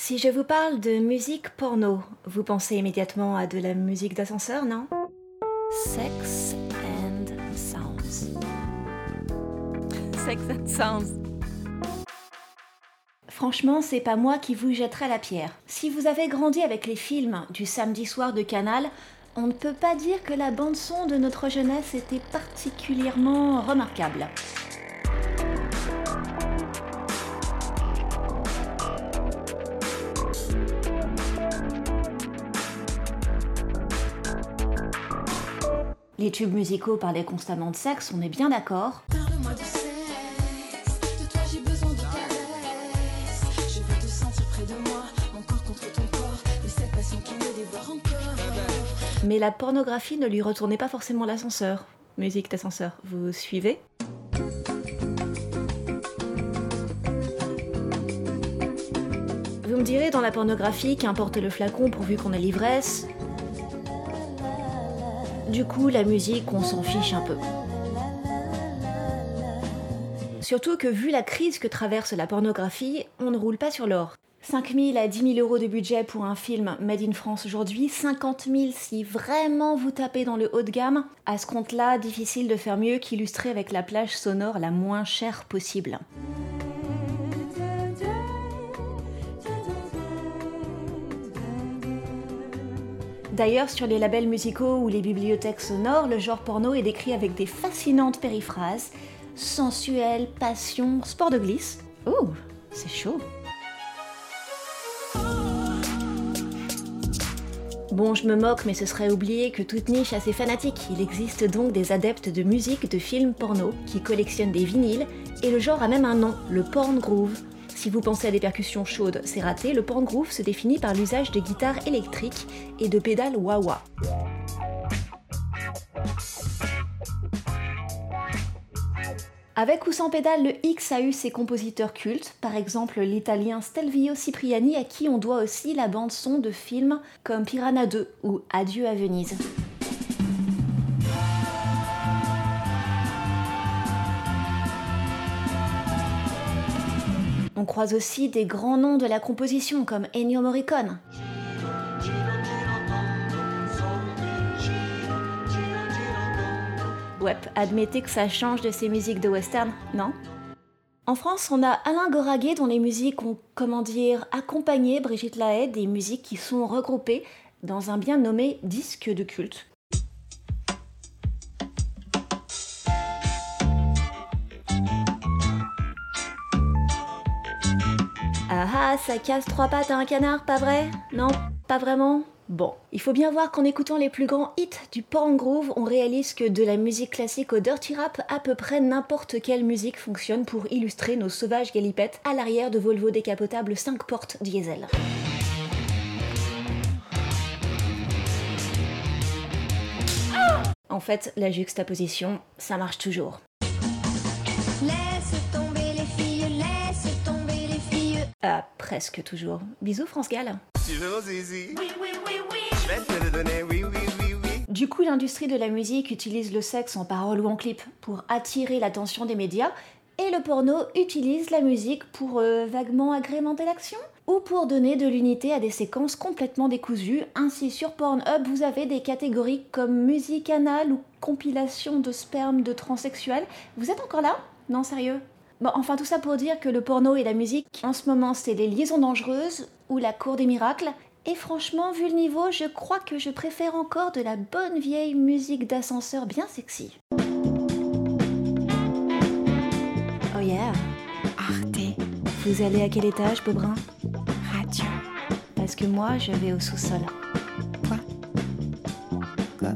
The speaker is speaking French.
Si je vous parle de musique porno, vous pensez immédiatement à de la musique d'ascenseur, non? Sex and Sounds. Sex and Sounds. Franchement, c'est pas moi qui vous jetterai la pierre. Si vous avez grandi avec les films du samedi soir de Canal, on ne peut pas dire que la bande-son de notre jeunesse était particulièrement remarquable. Les tubes musicaux parlaient constamment de sexe, on est bien d'accord. Parle-moi de sexe, de toi j'ai besoin de caresses. Je veux te sentir près de moi, encore contre ton corps, et cette passion qui me dévore encore. Mais la pornographie ne lui retournait pas forcément l'ascenseur. Musique d'ascenseur, vous suivez? Vous me direz dans la pornographie qu'importe le flacon pourvu qu'on ait l'ivresse. Du coup, la musique, on s'en fiche un peu. Surtout que vu la crise que traverse la pornographie, on ne roule pas sur l'or. 5 000 à 10 000 euros de budget pour un film made in France aujourd'hui, 50 000 si vraiment vous tapez dans le haut de gamme. À ce compte-là, difficile de faire mieux qu'illustrer avec la plage sonore la moins chère possible. D'ailleurs, sur les labels musicaux ou les bibliothèques sonores, le genre porno est décrit avec des fascinantes périphrases sensuel, passion, sport de glisse. Oh, c'est chaud. Bon, je me moque, mais ce serait oublier que toute niche a ses fanatiques. Il existe donc des adeptes de musique de films porno qui collectionnent des vinyles, et le genre a même un nom, le porn groove. Si vous pensez à des percussions chaudes, c'est raté, le porn groove se définit par l'usage de guitares électriques et de pédales wah-wah. Avec ou sans pédale, le X a eu ses compositeurs cultes, par exemple l'italien Stelvio Cipriani à qui on doit aussi la bande son de films comme Piranha 2 ou Adieu à Venise. Croise aussi des grands noms de la composition comme Ennio Morricone. Ouais, admettez que ça change de ces musiques de western, non? En France, on a Alain Goraguet dont les musiques ont, comment dire, accompagné Brigitte Lahaye, des musiques qui sont regroupées dans un bien nommé disque de culte. Ah ah, ça casse trois pattes à un canard, pas vrai? Non, pas vraiment? Bon, il faut bien voir qu'en écoutant les plus grands hits du porn groove, on réalise que de la musique classique au dirty rap, à peu près n'importe quelle musique fonctionne pour illustrer nos sauvages galipettes à l'arrière de Volvo décapotables 5 portes diesel. En fait, la juxtaposition, ça marche toujours. Ah, presque toujours. Bisous France Gall. Tu veux mon zizi? Oui, oui, oui, oui. Je vais te le donner, oui, oui, oui, oui. Du coup, l'industrie de la musique utilise le sexe en parole ou en clip pour attirer l'attention des médias, et le porno utilise la musique pour euh, vaguement agrémenter l'action ou pour donner de l'unité à des séquences complètement décousues. Ainsi, sur Pornhub, vous avez des catégories comme musique anale ou compilation de sperme de transsexuels. Vous êtes encore là? Non, sérieux? Bon, enfin, tout ça pour dire que le porno et la musique, en ce moment, c'est les liaisons dangereuses ou la cour des miracles. Et franchement, vu le niveau, je crois que je préfère encore de la bonne vieille musique d'ascenseur bien sexy. Oh yeah Arte. Vous allez à quel étage, Beaubrun? Radio. Parce que moi, je vais au sous-sol. Quoi? Quoi?